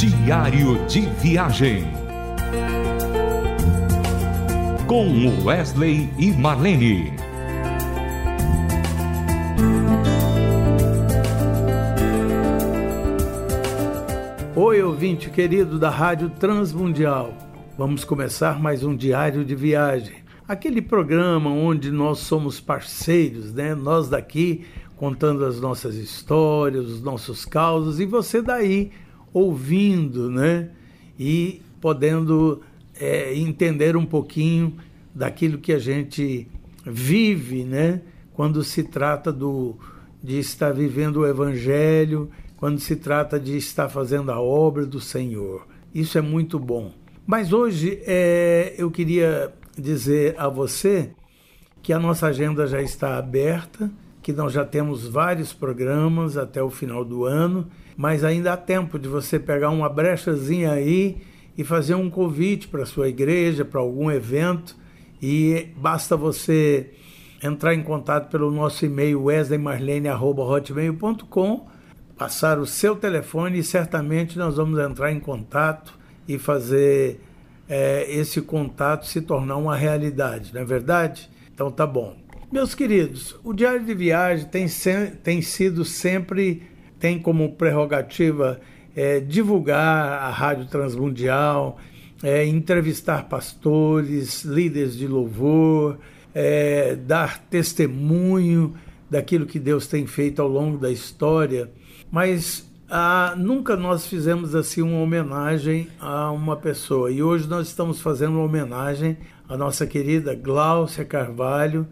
Diário de Viagem. Com Wesley e Marlene. Oi, ouvinte querido da Rádio Transmundial. Vamos começar mais um Diário de Viagem. Aquele programa onde nós somos parceiros, né? Nós daqui contando as nossas histórias, os nossos causos e você daí ouvindo, né? E podendo é, entender um pouquinho daquilo que a gente vive, né? Quando se trata do, de estar vivendo o Evangelho, quando se trata de estar fazendo a obra do Senhor. Isso é muito bom. Mas hoje é, eu queria dizer a você que a nossa agenda já está aberta, que nós já temos vários programas até o final do ano mas ainda há tempo de você pegar uma brechazinha aí e fazer um convite para sua igreja, para algum evento, e basta você entrar em contato pelo nosso e-mail wesleymarlene.hotmail.com, passar o seu telefone e certamente nós vamos entrar em contato e fazer é, esse contato se tornar uma realidade, não é verdade? Então tá bom. Meus queridos, o Diário de Viagem tem, tem sido sempre tem como prerrogativa é, divulgar a Rádio Transmundial, é, entrevistar pastores, líderes de louvor, é, dar testemunho daquilo que Deus tem feito ao longo da história, mas ah, nunca nós fizemos assim uma homenagem a uma pessoa. E hoje nós estamos fazendo uma homenagem à nossa querida Gláucia Carvalho,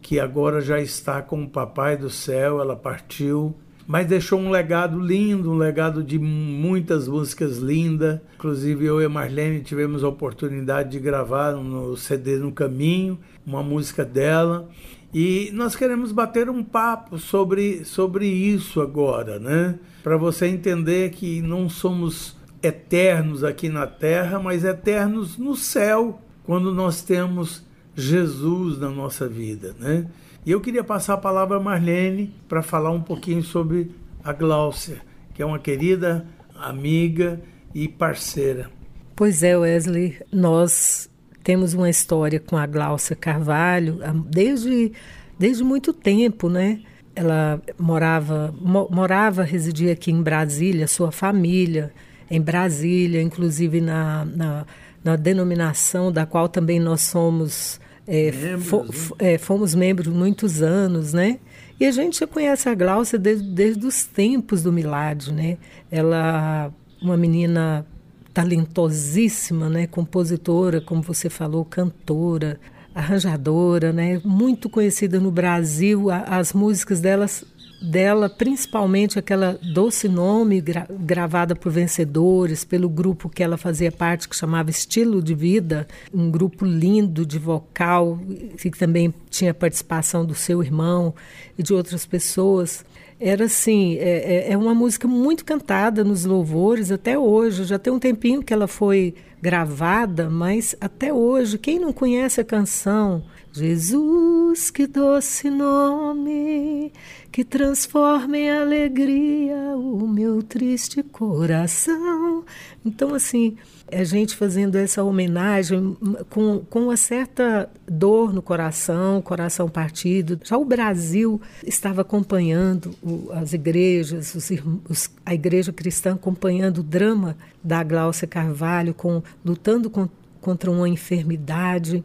que agora já está com o Papai do Céu, ela partiu mas deixou um legado lindo, um legado de muitas músicas lindas. Inclusive eu e a Marlene tivemos a oportunidade de gravar no CD No Caminho, uma música dela. E nós queremos bater um papo sobre, sobre isso agora, né? Para você entender que não somos eternos aqui na terra, mas eternos no céu, quando nós temos Jesus na nossa vida, né? E eu queria passar a palavra a Marlene para falar um pouquinho sobre a Gláucia, que é uma querida amiga e parceira. Pois é, Wesley, nós temos uma história com a Gláucia Carvalho desde, desde muito tempo, né? Ela morava, morava, residia aqui em Brasília, sua família em Brasília, inclusive na, na, na denominação da qual também nós somos é, membros, fo, é, fomos membros muitos anos, né? E a gente já conhece a Glaucia desde, desde os tempos do Milagre, né? Ela, uma menina talentosíssima, né? Compositora, como você falou, cantora, arranjadora, né? Muito conhecida no Brasil. As músicas delas dela, principalmente aquela Doce Nome, gra gravada por vencedores, pelo grupo que ela fazia parte, que chamava Estilo de Vida, um grupo lindo de vocal, que também tinha participação do seu irmão e de outras pessoas. Era assim, é, é, é uma música muito cantada nos louvores até hoje. Já tem um tempinho que ela foi gravada, mas até hoje, quem não conhece a canção Jesus, que doce nome, que transforma em alegria o meu triste coração. Então, assim, a gente fazendo essa homenagem com, com uma certa dor no coração, coração partido. Já o Brasil estava acompanhando o, as igrejas, os, os, a igreja cristã acompanhando o drama da Gláucia Carvalho, com, lutando com, contra uma enfermidade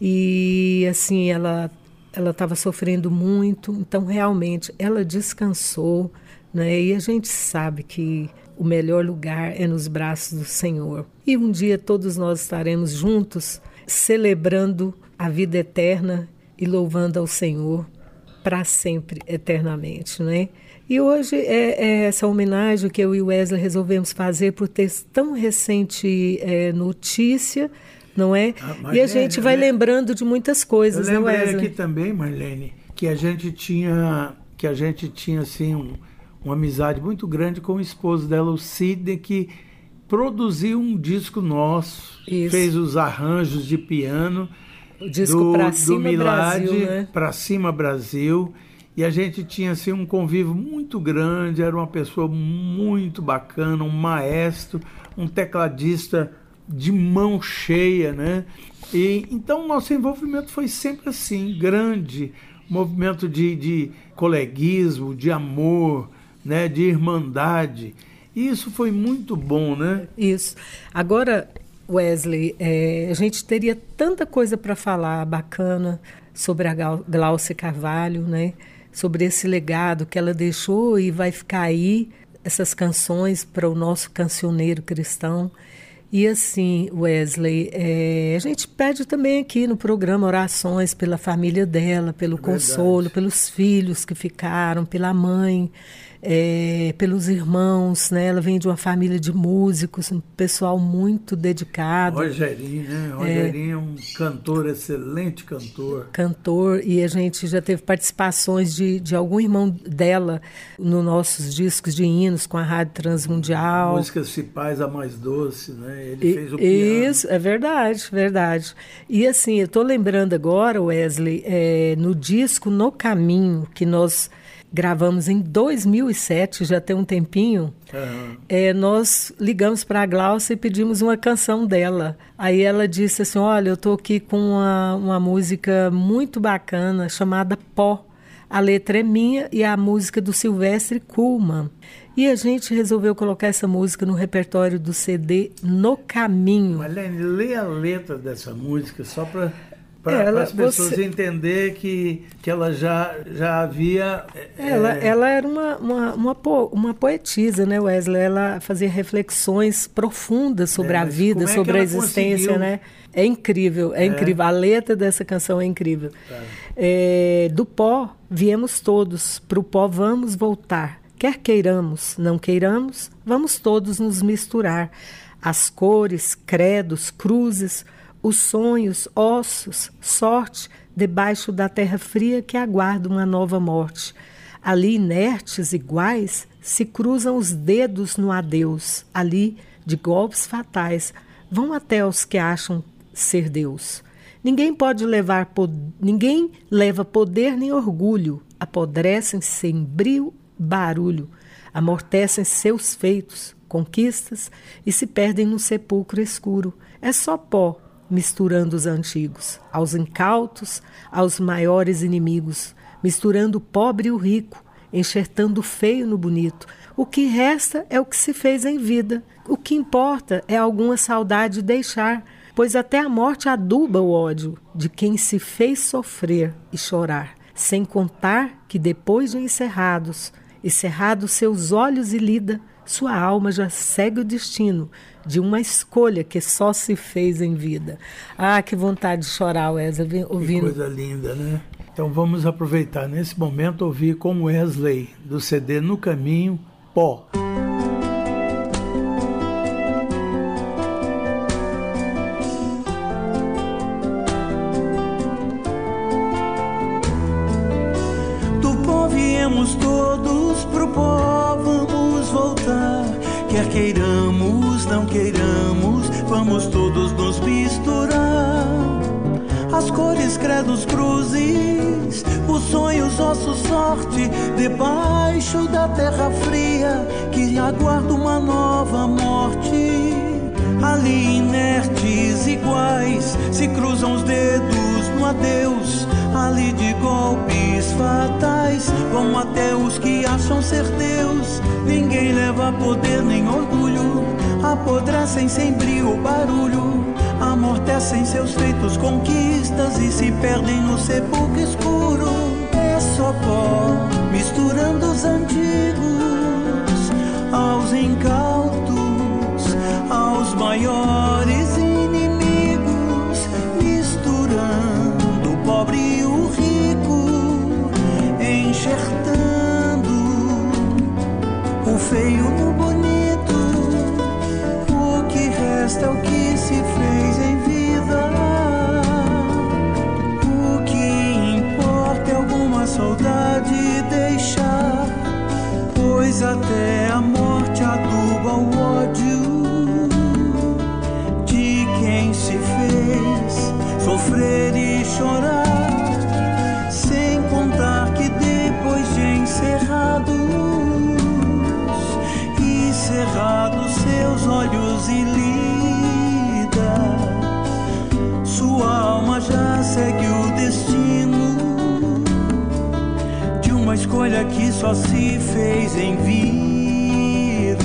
e assim ela ela estava sofrendo muito, então realmente ela descansou, né? E a gente sabe que o melhor lugar é nos braços do Senhor. E um dia todos nós estaremos juntos celebrando a vida eterna e louvando ao Senhor para sempre, eternamente, né? E hoje é, é, essa homenagem que eu e Wesley resolvemos fazer por ter tão recente é, notícia não é? Ah, Marlene, e a gente vai lembrando de muitas coisas, eu lembrei aqui também, Marlene, que a gente tinha, que a gente tinha assim um, uma amizade muito grande com o esposo dela, o Sidney, que produziu um disco nosso, Isso. fez os arranjos de piano o disco do, Pra Cima do Milad, Brasil, né? Pra Cima Brasil. e a gente tinha assim um convívio muito grande, era uma pessoa muito bacana, um maestro, um tecladista de mão cheia, né? E então nosso envolvimento foi sempre assim, grande, movimento de, de coleguismo, de amor, né, de irmandade. E isso foi muito bom, né? Isso. Agora, Wesley, é, a gente teria tanta coisa para falar bacana sobre a Glaucia Carvalho, né? Sobre esse legado que ela deixou e vai ficar aí essas canções para o nosso cancioneiro cristão. E assim, Wesley, é, a gente pede também aqui no programa orações pela família dela, pelo é consolo, pelos filhos que ficaram, pela mãe é, pelos irmãos, né? Ela vem de uma família de músicos, um pessoal muito dedicado. Rogerinho, né? Rogerinho é, é um cantor, excelente cantor. Cantor, e a gente já teve participações de, de algum irmão dela nos nossos discos de hinos com a Rádio Transmundial. Músicas Cipais a Mais Doce, né? Ele e, fez o piano. Isso, é verdade, verdade. E assim, eu estou lembrando agora, Wesley, é, no disco No Caminho, que nós gravamos em 2007, já tem um tempinho, uhum. é, nós ligamos para a Glaucia e pedimos uma canção dela. Aí ela disse assim, olha, eu estou aqui com uma, uma música muito bacana chamada Pó. A letra é minha e a música do Silvestre Kuhlman. E a gente resolveu colocar essa música no repertório do CD No Caminho. Marlene, lê a letra dessa música só para para as pessoas você... entender que, que ela já, já havia. Ela, é... ela era uma, uma, uma, po, uma, poetisa, né, Wesley? Ela fazia reflexões profundas sobre é, a vida, é sobre a existência, conseguiu... né? É incrível, é, é, incrível. A letra dessa canção é incrível. Tá. É, do pó viemos todos, para o pó vamos voltar. Quer queiramos, não queiramos, vamos todos nos misturar. As cores, credos, cruzes os sonhos, ossos, sorte, debaixo da terra fria que aguarda uma nova morte. Ali, inertes, iguais, se cruzam os dedos no adeus. Ali, de golpes fatais, vão até os que acham ser Deus. Ninguém pode levar pod... ninguém leva poder nem orgulho, apodrecem sem brio, barulho, amortecem seus feitos, conquistas e se perdem no sepulcro escuro. É só pó, misturando os antigos, aos incautos, aos maiores inimigos, misturando o pobre e o rico, enxertando o feio no bonito. O que resta é o que se fez em vida. O que importa é alguma saudade deixar, pois até a morte aduba o ódio de quem se fez sofrer e chorar. Sem contar que depois de encerrados, encerrados seus olhos e lida, sua alma já segue o destino de uma escolha que só se fez em vida. Ah, que vontade de chorar, Wesley, ouvindo. Que coisa linda, né? Então vamos aproveitar nesse momento ouvir com Wesley, do CD No Caminho, Pó. Cores, credos, cruzes, os sonhos, ossos, sorte, debaixo da terra fria que aguarda uma nova morte. Ali inertes iguais se cruzam os dedos no adeus. Ali de golpes fatais vão até os que acham ser Deus. Ninguém leva poder nem orgulho apodrecem sem brilho, barulho, amortecem seus feitos, conquistas e se perdem no sepulcro escuro. É só pó, misturando os antigos aos incautos, aos maiores inimigos, misturando o pobre e o rico, enxertando o feio no resta é o que se fez até a morte aduba o ódio de quem se fez sofrer e chorar, escolha que só se fez em vida.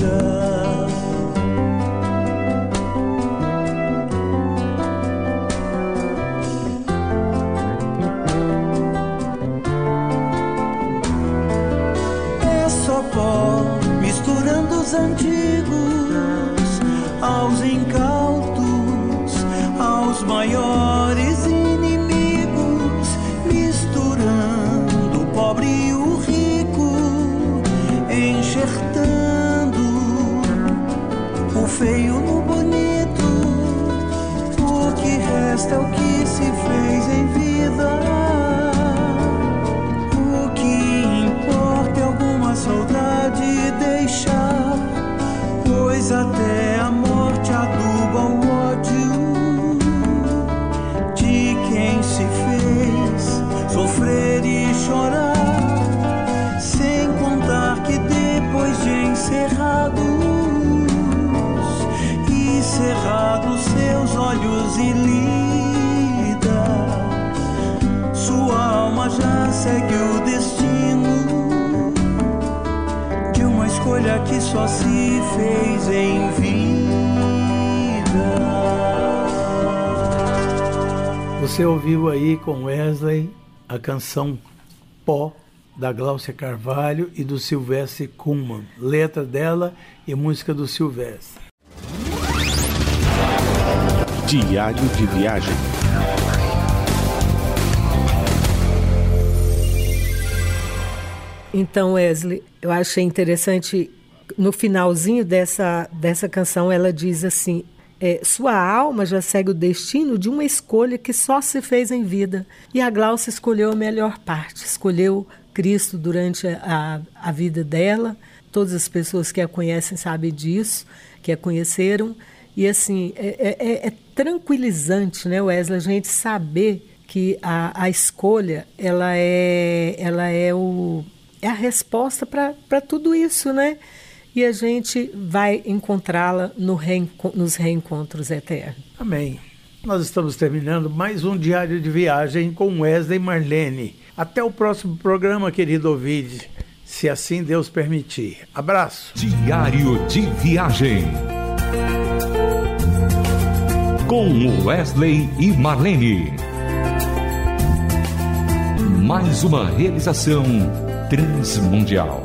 Que só se fez em vida. Você ouviu aí com Wesley a canção Pó da Gláucia Carvalho e do Silvestre Kuhlmann, letra dela e música do Silvestre. Diário de viagem. Então, Wesley, eu achei interessante, no finalzinho dessa, dessa canção, ela diz assim: é, sua alma já segue o destino de uma escolha que só se fez em vida. E a Glaucia escolheu a melhor parte, escolheu Cristo durante a, a vida dela. Todas as pessoas que a conhecem sabem disso, que a conheceram. E assim, é, é, é, é tranquilizante, né, Wesley, a gente saber que a, a escolha ela é, ela é o é a resposta para tudo isso, né? E a gente vai encontrá-la no reenco nos reencontros eternos. Amém. Nós estamos terminando mais um diário de viagem com Wesley Marlene. Até o próximo programa, querido ouvinte, se assim Deus permitir. Abraço. Diário de viagem com Wesley e Marlene. Mais uma realização Transmundial.